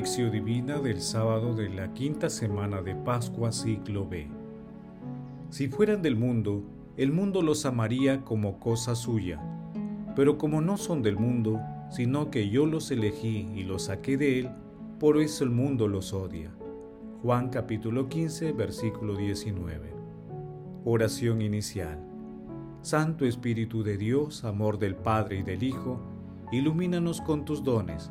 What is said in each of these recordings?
Divina del sábado de la quinta semana de Pascua ciclo B. Si fueran del mundo, el mundo los amaría como cosa suya, pero como no son del mundo, sino que yo los elegí y los saqué de él, por eso el mundo los odia. Juan capítulo 15, versículo 19. Oración inicial. Santo Espíritu de Dios, amor del Padre y del Hijo, ilumínanos con tus dones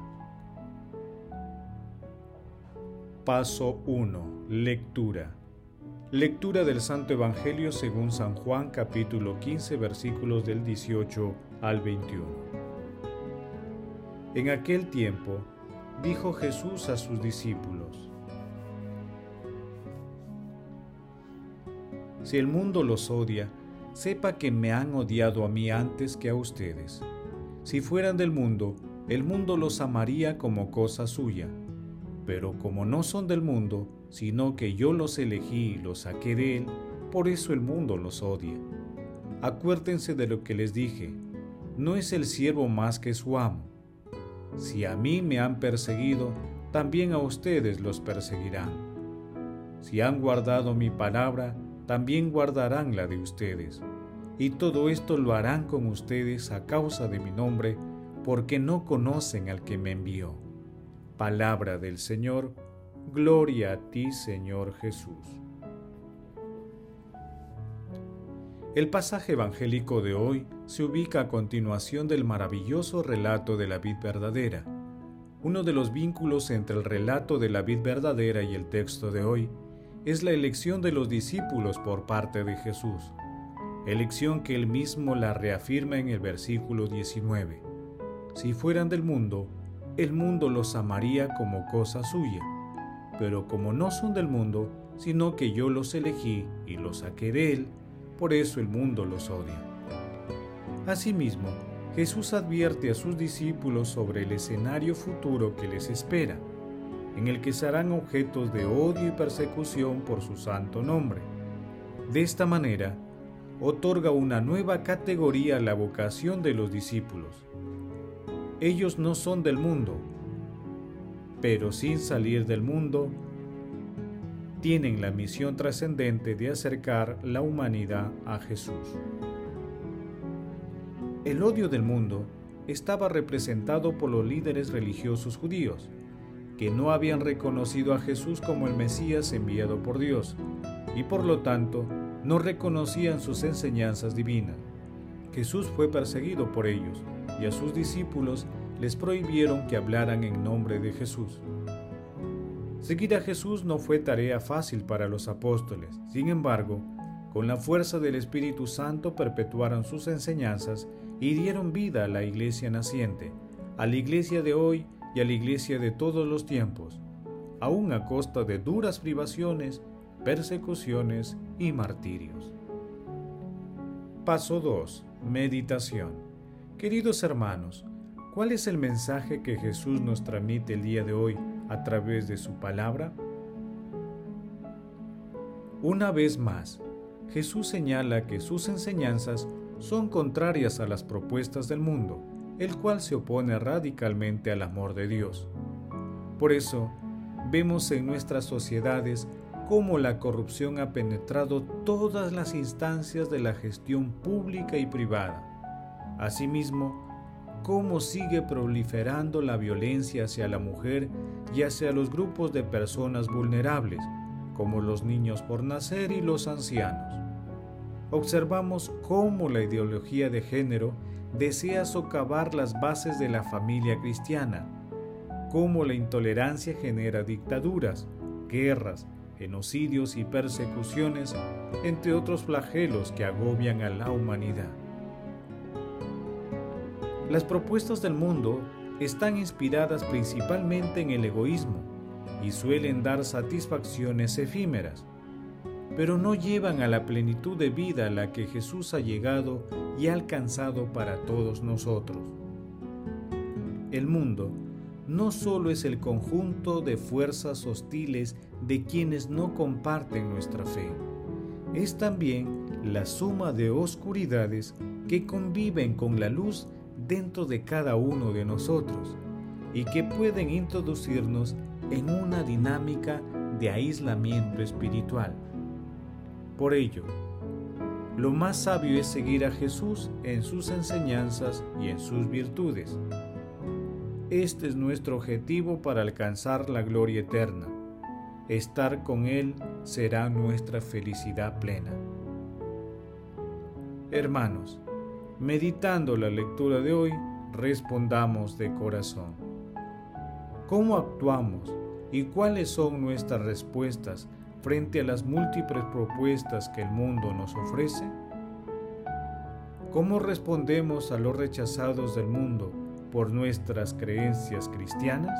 Paso 1. Lectura. Lectura del Santo Evangelio según San Juan capítulo 15 versículos del 18 al 21. En aquel tiempo dijo Jesús a sus discípulos, Si el mundo los odia, sepa que me han odiado a mí antes que a ustedes. Si fueran del mundo, el mundo los amaría como cosa suya pero como no son del mundo, sino que yo los elegí y los saqué de él, por eso el mundo los odia. Acuérdense de lo que les dije, no es el siervo más que su amo. Si a mí me han perseguido, también a ustedes los perseguirán. Si han guardado mi palabra, también guardarán la de ustedes. Y todo esto lo harán con ustedes a causa de mi nombre, porque no conocen al que me envió. Palabra del Señor, gloria a ti Señor Jesús. El pasaje evangélico de hoy se ubica a continuación del maravilloso relato de la vid verdadera. Uno de los vínculos entre el relato de la vid verdadera y el texto de hoy es la elección de los discípulos por parte de Jesús, elección que él mismo la reafirma en el versículo 19. Si fueran del mundo, el mundo los amaría como cosa suya. Pero como no son del mundo, sino que yo los elegí y los saqué de él, por eso el mundo los odia. Asimismo, Jesús advierte a sus discípulos sobre el escenario futuro que les espera, en el que serán objetos de odio y persecución por su santo nombre. De esta manera, otorga una nueva categoría a la vocación de los discípulos, ellos no son del mundo, pero sin salir del mundo, tienen la misión trascendente de acercar la humanidad a Jesús. El odio del mundo estaba representado por los líderes religiosos judíos, que no habían reconocido a Jesús como el Mesías enviado por Dios, y por lo tanto no reconocían sus enseñanzas divinas. Jesús fue perseguido por ellos, y a sus discípulos les prohibieron que hablaran en nombre de Jesús. Seguir a Jesús no fue tarea fácil para los apóstoles, sin embargo, con la fuerza del Espíritu Santo perpetuaron sus enseñanzas y dieron vida a la iglesia naciente, a la iglesia de hoy y a la iglesia de todos los tiempos, aun a costa de duras privaciones, persecuciones y martirios. Paso 2. Meditación. Queridos hermanos, ¿cuál es el mensaje que Jesús nos transmite el día de hoy a través de su palabra? Una vez más, Jesús señala que sus enseñanzas son contrarias a las propuestas del mundo, el cual se opone radicalmente al amor de Dios. Por eso, vemos en nuestras sociedades cómo la corrupción ha penetrado todas las instancias de la gestión pública y privada Asimismo, cómo sigue proliferando la violencia hacia la mujer y hacia los grupos de personas vulnerables, como los niños por nacer y los ancianos. Observamos cómo la ideología de género desea socavar las bases de la familia cristiana, cómo la intolerancia genera dictaduras, guerras, genocidios y persecuciones, entre otros flagelos que agobian a la humanidad. Las propuestas del mundo están inspiradas principalmente en el egoísmo y suelen dar satisfacciones efímeras. pero no llevan a la plenitud de vida a la que Jesús ha llegado y ha alcanzado para todos nosotros. El mundo no solo es el conjunto de fuerzas hostiles de quienes no comparten nuestra fe, es también la suma de oscuridades que conviven con la luz dentro de cada uno de nosotros y que pueden introducirnos en una dinámica de aislamiento espiritual. Por ello, lo más sabio es seguir a Jesús en sus enseñanzas y en sus virtudes. Este es nuestro objetivo para alcanzar la gloria eterna. Estar con Él será nuestra felicidad plena. Hermanos, meditando la lectura de hoy, respondamos de corazón. ¿Cómo actuamos y cuáles son nuestras respuestas frente a las múltiples propuestas que el mundo nos ofrece? ¿Cómo respondemos a los rechazados del mundo por nuestras creencias cristianas?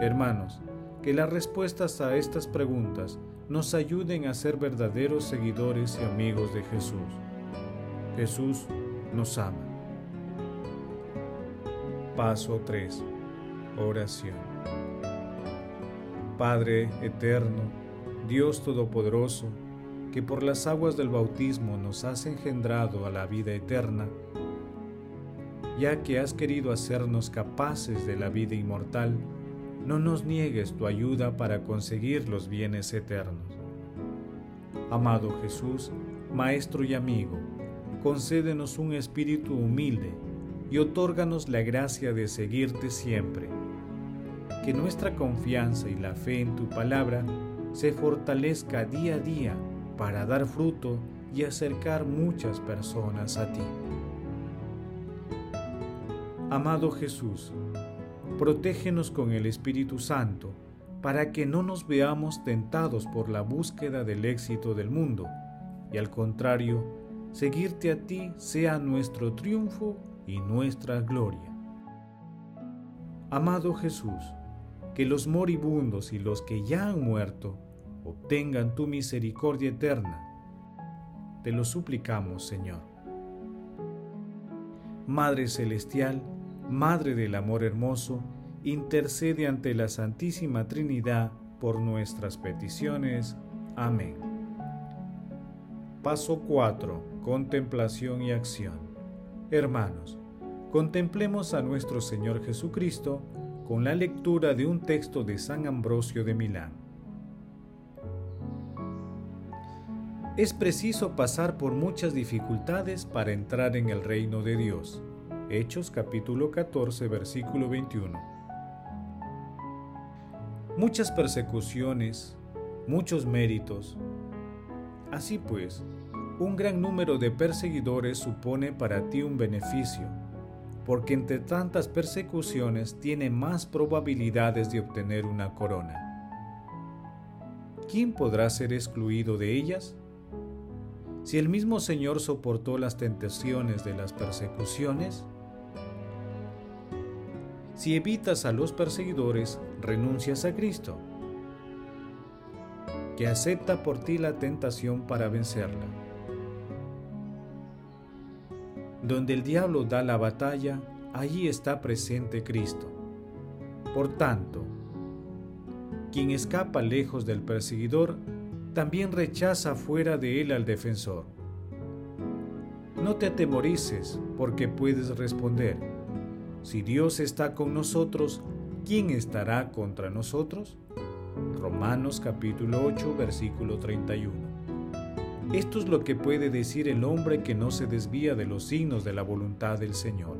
Hermanos, que las respuestas a estas preguntas nos ayuden a ser verdaderos seguidores y amigos de Jesús. Jesús nos ama. Paso 3. Oración. Padre eterno, Dios Todopoderoso, que por las aguas del bautismo nos has engendrado a la vida eterna, ya que has querido hacernos capaces de la vida inmortal, no nos niegues tu ayuda para conseguir los bienes eternos. Amado Jesús, Maestro y amigo, concédenos un espíritu humilde y otórganos la gracia de seguirte siempre. Que nuestra confianza y la fe en tu palabra se fortalezca día a día para dar fruto y acercar muchas personas a ti. Amado Jesús, protégenos con el Espíritu Santo, para que no nos veamos tentados por la búsqueda del éxito del mundo, y al contrario, seguirte a ti sea nuestro triunfo y nuestra gloria. Amado Jesús, que los moribundos y los que ya han muerto obtengan tu misericordia eterna. Te lo suplicamos, Señor. Madre Celestial, Madre del Amor Hermoso, intercede ante la Santísima Trinidad por nuestras peticiones. Amén. Paso 4. Contemplación y acción. Hermanos, contemplemos a nuestro Señor Jesucristo con la lectura de un texto de San Ambrosio de Milán. Es preciso pasar por muchas dificultades para entrar en el reino de Dios. Hechos capítulo 14 versículo 21. Muchas persecuciones, muchos méritos. Así pues, un gran número de perseguidores supone para ti un beneficio, porque entre tantas persecuciones tiene más probabilidades de obtener una corona. ¿Quién podrá ser excluido de ellas? Si el mismo Señor soportó las tentaciones de las persecuciones, si evitas a los perseguidores, renuncias a Cristo, que acepta por ti la tentación para vencerla. Donde el diablo da la batalla, allí está presente Cristo. Por tanto, quien escapa lejos del perseguidor, también rechaza fuera de él al defensor. No te atemorices porque puedes responder, si Dios está con nosotros, ¿quién estará contra nosotros? Romanos capítulo 8 versículo 31. Esto es lo que puede decir el hombre que no se desvía de los signos de la voluntad del Señor.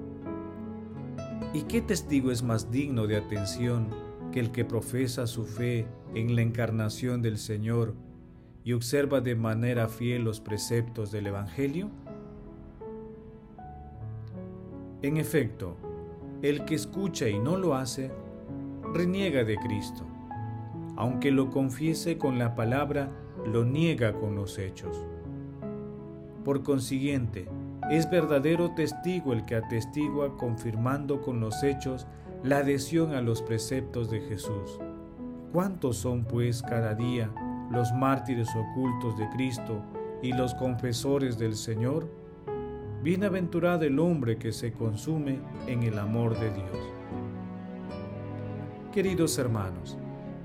¿Y qué testigo es más digno de atención que el que profesa su fe en la encarnación del Señor y observa de manera fiel los preceptos del Evangelio? En efecto, el que escucha y no lo hace, reniega de Cristo. Aunque lo confiese con la palabra, lo niega con los hechos. Por consiguiente, es verdadero testigo el que atestigua confirmando con los hechos la adhesión a los preceptos de Jesús. ¿Cuántos son, pues, cada día los mártires ocultos de Cristo y los confesores del Señor, bienaventurado el hombre que se consume en el amor de Dios. Queridos hermanos,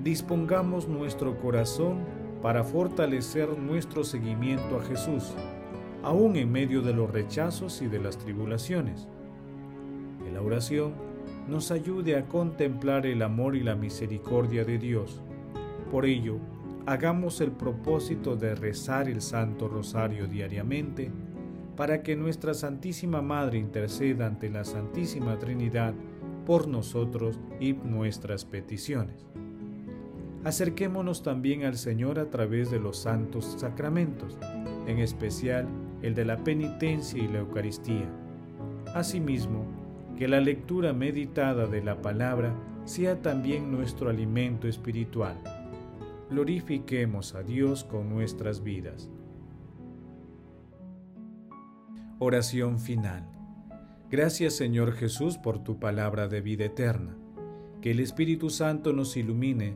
dispongamos nuestro corazón para fortalecer nuestro seguimiento a Jesús, aún en medio de los rechazos y de las tribulaciones. Que la oración nos ayude a contemplar el amor y la misericordia de Dios. Por ello, hagamos el propósito de rezar el Santo Rosario diariamente para que nuestra Santísima Madre interceda ante la Santísima Trinidad por nosotros y nuestras peticiones. Acerquémonos también al Señor a través de los santos sacramentos, en especial el de la penitencia y la Eucaristía. Asimismo, que la lectura meditada de la palabra sea también nuestro alimento espiritual. Glorifiquemos a Dios con nuestras vidas. Oración final. Gracias Señor Jesús por tu palabra de vida eterna. Que el Espíritu Santo nos ilumine